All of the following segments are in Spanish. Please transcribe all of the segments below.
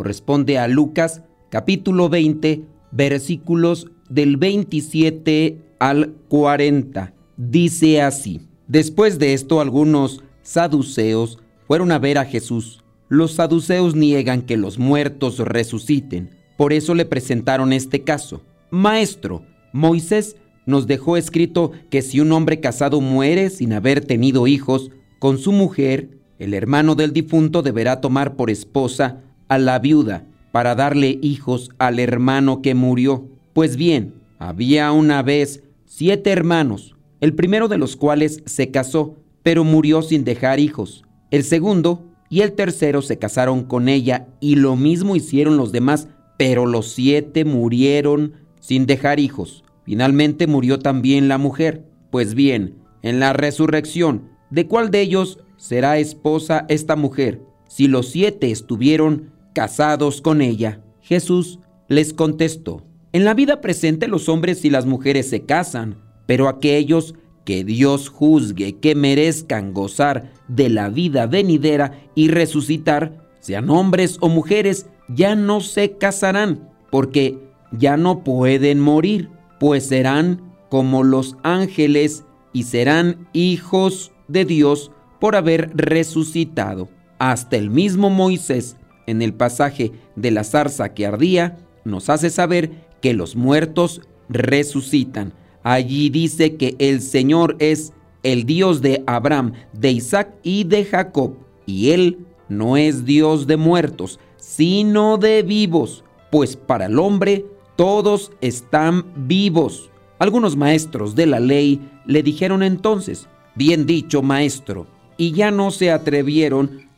corresponde a Lucas capítulo 20 versículos del 27 al 40. Dice así, después de esto algunos saduceos fueron a ver a Jesús. Los saduceos niegan que los muertos resuciten. Por eso le presentaron este caso. Maestro, Moisés nos dejó escrito que si un hombre casado muere sin haber tenido hijos, con su mujer, el hermano del difunto deberá tomar por esposa a la viuda para darle hijos al hermano que murió. Pues bien, había una vez siete hermanos, el primero de los cuales se casó, pero murió sin dejar hijos. El segundo y el tercero se casaron con ella y lo mismo hicieron los demás, pero los siete murieron sin dejar hijos. Finalmente murió también la mujer. Pues bien, en la resurrección, ¿de cuál de ellos será esposa esta mujer si los siete estuvieron casados con ella? Jesús les contestó, en la vida presente los hombres y las mujeres se casan, pero aquellos que Dios juzgue que merezcan gozar de la vida venidera y resucitar, sean hombres o mujeres, ya no se casarán, porque ya no pueden morir, pues serán como los ángeles y serán hijos de Dios por haber resucitado. Hasta el mismo Moisés, en el pasaje de la zarza que ardía, nos hace saber que los muertos resucitan. Allí dice que el Señor es el Dios de Abraham, de Isaac y de Jacob, y Él no es Dios de muertos, sino de vivos, pues para el hombre todos están vivos. Algunos maestros de la ley le dijeron entonces, bien dicho maestro, y ya no se atrevieron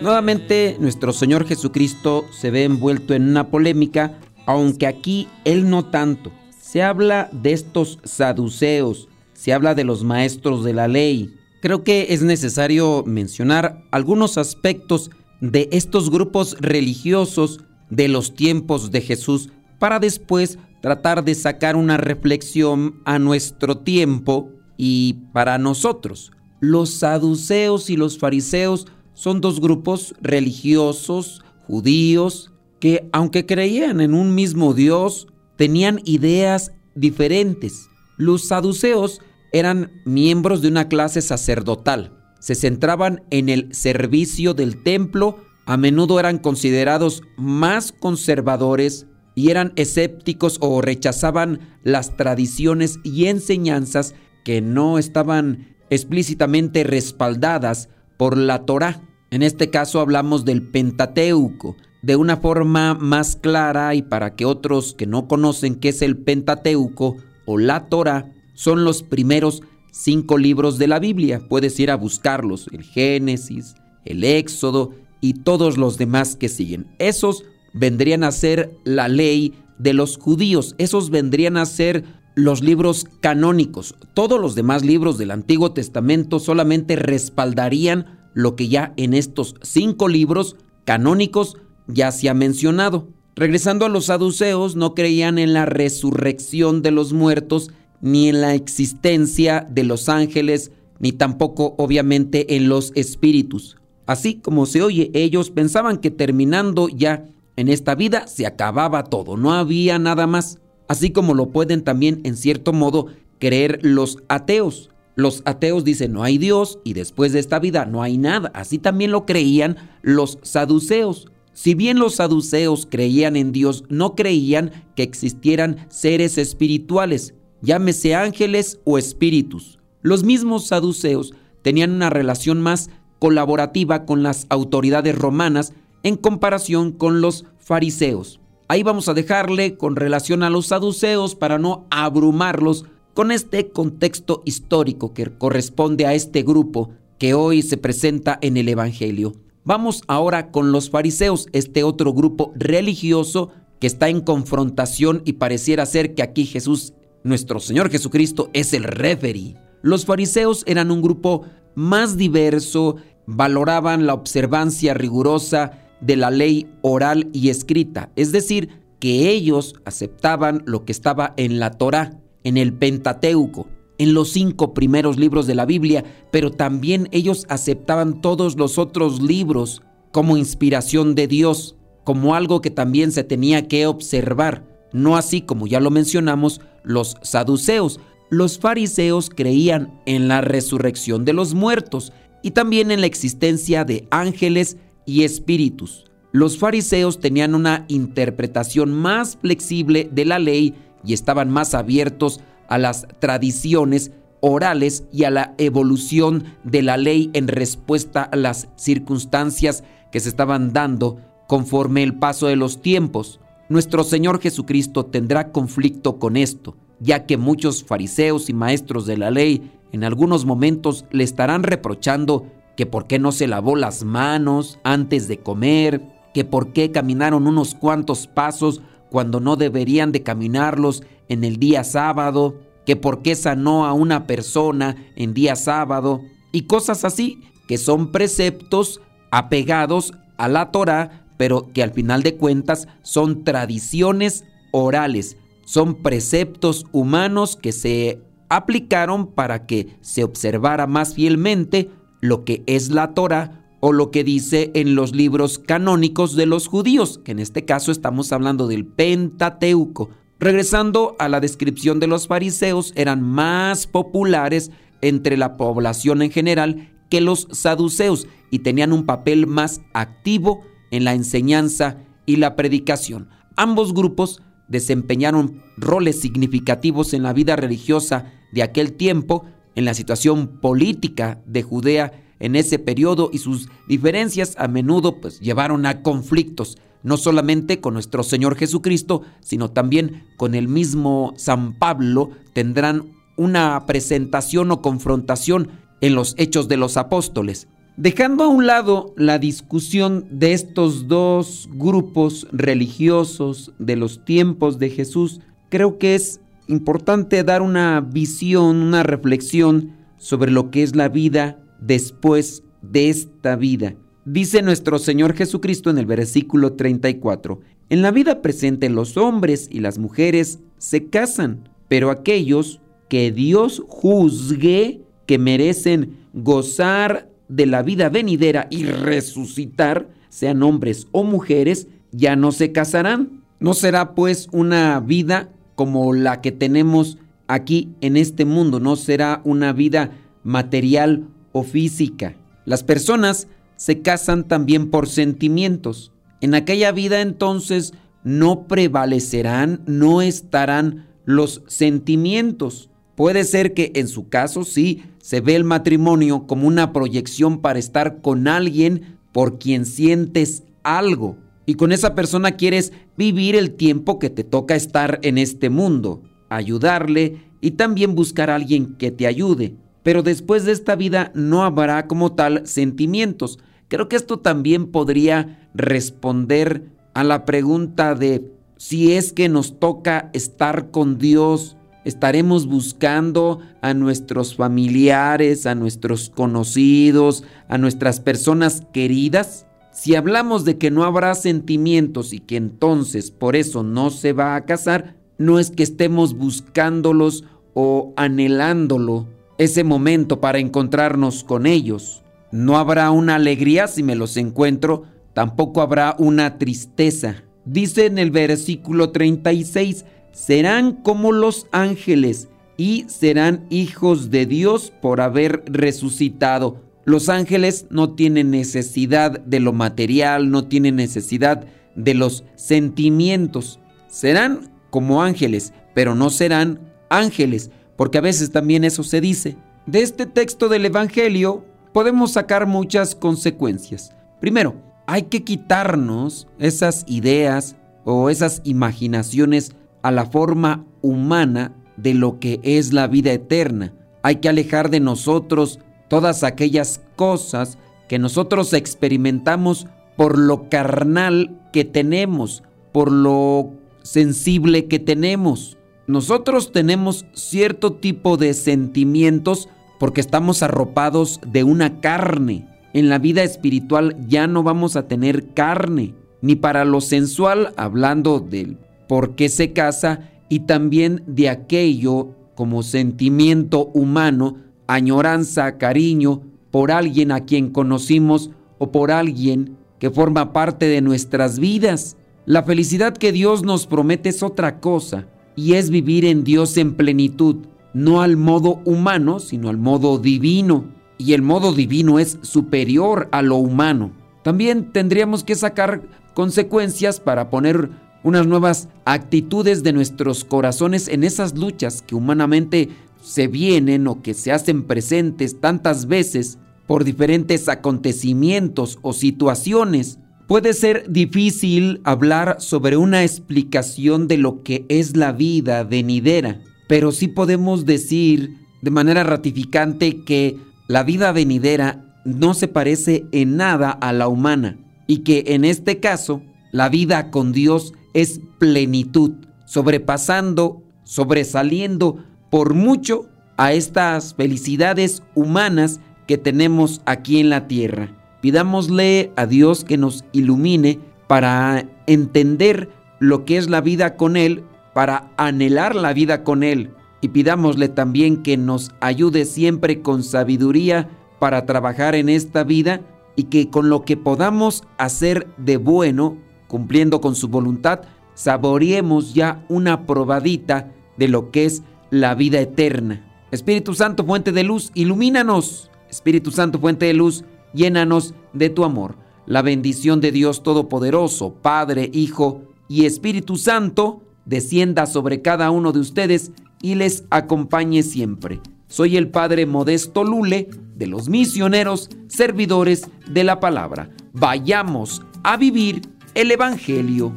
Nuevamente nuestro Señor Jesucristo se ve envuelto en una polémica, aunque aquí Él no tanto. Se habla de estos saduceos, se habla de los maestros de la ley. Creo que es necesario mencionar algunos aspectos de estos grupos religiosos de los tiempos de Jesús para después tratar de sacar una reflexión a nuestro tiempo y para nosotros. Los saduceos y los fariseos son dos grupos religiosos, judíos, que aunque creían en un mismo Dios, tenían ideas diferentes. Los saduceos eran miembros de una clase sacerdotal. Se centraban en el servicio del templo, a menudo eran considerados más conservadores y eran escépticos o rechazaban las tradiciones y enseñanzas que no estaban explícitamente respaldadas por la Torá. En este caso hablamos del Pentateuco, de una forma más clara y para que otros que no conocen qué es el Pentateuco o la Torá, son los primeros cinco libros de la Biblia. Puedes ir a buscarlos, el Génesis, el Éxodo y todos los demás que siguen. Esos vendrían a ser la ley de los judíos. Esos vendrían a ser los libros canónicos. Todos los demás libros del Antiguo Testamento solamente respaldarían lo que ya en estos cinco libros canónicos ya se ha mencionado. Regresando a los saduceos, no creían en la resurrección de los muertos, ni en la existencia de los ángeles, ni tampoco obviamente en los espíritus. Así como se oye, ellos pensaban que terminando ya en esta vida se acababa todo, no había nada más. Así como lo pueden también en cierto modo creer los ateos. Los ateos dicen no hay Dios y después de esta vida no hay nada. Así también lo creían los saduceos. Si bien los saduceos creían en Dios, no creían que existieran seres espirituales, llámese ángeles o espíritus. Los mismos saduceos tenían una relación más colaborativa con las autoridades romanas en comparación con los fariseos. Ahí vamos a dejarle con relación a los saduceos para no abrumarlos con este contexto histórico que corresponde a este grupo que hoy se presenta en el Evangelio. Vamos ahora con los fariseos, este otro grupo religioso que está en confrontación y pareciera ser que aquí Jesús, nuestro Señor Jesucristo, es el referee. Los fariseos eran un grupo más diverso, valoraban la observancia rigurosa de la ley oral y escrita, es decir, que ellos aceptaban lo que estaba en la Torá, en el Pentateuco, en los cinco primeros libros de la Biblia, pero también ellos aceptaban todos los otros libros como inspiración de Dios, como algo que también se tenía que observar, no así como ya lo mencionamos los saduceos. Los fariseos creían en la resurrección de los muertos y también en la existencia de ángeles y espíritus. Los fariseos tenían una interpretación más flexible de la ley y estaban más abiertos a las tradiciones orales y a la evolución de la ley en respuesta a las circunstancias que se estaban dando conforme el paso de los tiempos. Nuestro Señor Jesucristo tendrá conflicto con esto, ya que muchos fariseos y maestros de la ley en algunos momentos le estarán reprochando que por qué no se lavó las manos antes de comer, que por qué caminaron unos cuantos pasos cuando no deberían de caminarlos en el día sábado, que por qué sanó a una persona en día sábado y cosas así, que son preceptos apegados a la Torah, pero que al final de cuentas son tradiciones orales, son preceptos humanos que se aplicaron para que se observara más fielmente lo que es la Torah o lo que dice en los libros canónicos de los judíos, que en este caso estamos hablando del Pentateuco. Regresando a la descripción de los fariseos, eran más populares entre la población en general que los saduceos y tenían un papel más activo en la enseñanza y la predicación. Ambos grupos desempeñaron roles significativos en la vida religiosa de aquel tiempo, en la situación política de Judea en ese periodo y sus diferencias a menudo pues llevaron a conflictos, no solamente con nuestro Señor Jesucristo, sino también con el mismo San Pablo tendrán una presentación o confrontación en los hechos de los apóstoles. Dejando a un lado la discusión de estos dos grupos religiosos de los tiempos de Jesús, creo que es importante dar una visión, una reflexión sobre lo que es la vida después de esta vida. Dice nuestro Señor Jesucristo en el versículo 34, en la vida presente los hombres y las mujeres se casan, pero aquellos que Dios juzgue que merecen gozar de la vida venidera y resucitar, sean hombres o mujeres, ya no se casarán. No será pues una vida como la que tenemos aquí en este mundo, no será una vida material o física. Las personas se casan también por sentimientos. En aquella vida entonces no prevalecerán, no estarán los sentimientos. Puede ser que en su caso sí se ve el matrimonio como una proyección para estar con alguien por quien sientes algo. Y con esa persona quieres vivir el tiempo que te toca estar en este mundo, ayudarle y también buscar a alguien que te ayude pero después de esta vida no habrá como tal sentimientos. Creo que esto también podría responder a la pregunta de si es que nos toca estar con Dios estaremos buscando a nuestros familiares, a nuestros conocidos, a nuestras personas queridas? Si hablamos de que no habrá sentimientos y que entonces por eso no se va a casar, no es que estemos buscándolos o anhelándolo ese momento para encontrarnos con ellos. No habrá una alegría si me los encuentro, tampoco habrá una tristeza. Dice en el versículo 36, serán como los ángeles y serán hijos de Dios por haber resucitado. Los ángeles no tienen necesidad de lo material, no tienen necesidad de los sentimientos. Serán como ángeles, pero no serán ángeles, porque a veces también eso se dice. De este texto del Evangelio podemos sacar muchas consecuencias. Primero, hay que quitarnos esas ideas o esas imaginaciones a la forma humana de lo que es la vida eterna. Hay que alejar de nosotros todas aquellas cosas que nosotros experimentamos por lo carnal que tenemos, por lo sensible que tenemos. Nosotros tenemos cierto tipo de sentimientos porque estamos arropados de una carne. En la vida espiritual ya no vamos a tener carne, ni para lo sensual, hablando del por qué se casa, y también de aquello como sentimiento humano, añoranza, cariño por alguien a quien conocimos o por alguien que forma parte de nuestras vidas. La felicidad que Dios nos promete es otra cosa y es vivir en Dios en plenitud, no al modo humano, sino al modo divino. Y el modo divino es superior a lo humano. También tendríamos que sacar consecuencias para poner unas nuevas actitudes de nuestros corazones en esas luchas que humanamente se vienen o que se hacen presentes tantas veces por diferentes acontecimientos o situaciones. Puede ser difícil hablar sobre una explicación de lo que es la vida venidera, pero sí podemos decir de manera ratificante que la vida venidera no se parece en nada a la humana y que en este caso la vida con Dios es plenitud, sobrepasando, sobresaliendo por mucho a estas felicidades humanas que tenemos aquí en la tierra. Pidámosle a Dios que nos ilumine para entender lo que es la vida con Él, para anhelar la vida con Él. Y pidámosle también que nos ayude siempre con sabiduría para trabajar en esta vida y que con lo que podamos hacer de bueno, cumpliendo con su voluntad, saboreemos ya una probadita de lo que es la vida eterna. Espíritu Santo, fuente de luz, ilumínanos. Espíritu Santo, fuente de luz, llénanos de tu amor. La bendición de Dios Todopoderoso, Padre, Hijo y Espíritu Santo, descienda sobre cada uno de ustedes y les acompañe siempre. Soy el Padre Modesto Lule de los misioneros servidores de la palabra. Vayamos a vivir el Evangelio.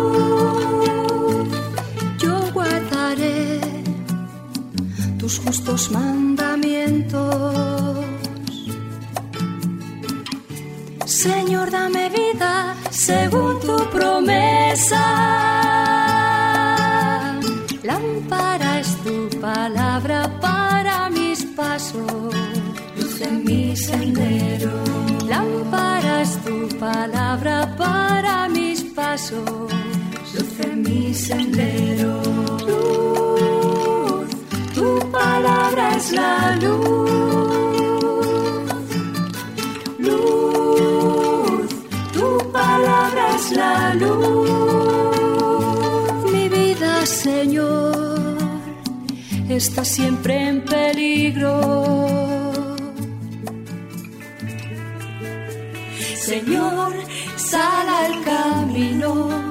Justos mandamientos Señor, dame vida según tu promesa. Lámpara es tu palabra para mis pasos, luz en mi sendero. Lámpara es tu palabra para mis pasos, luz en mi sendero. Palabra es la luz la luz. Mi vida, Señor, está siempre en peligro. Señor, sal al camino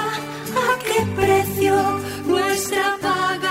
a qué precio nuestra paz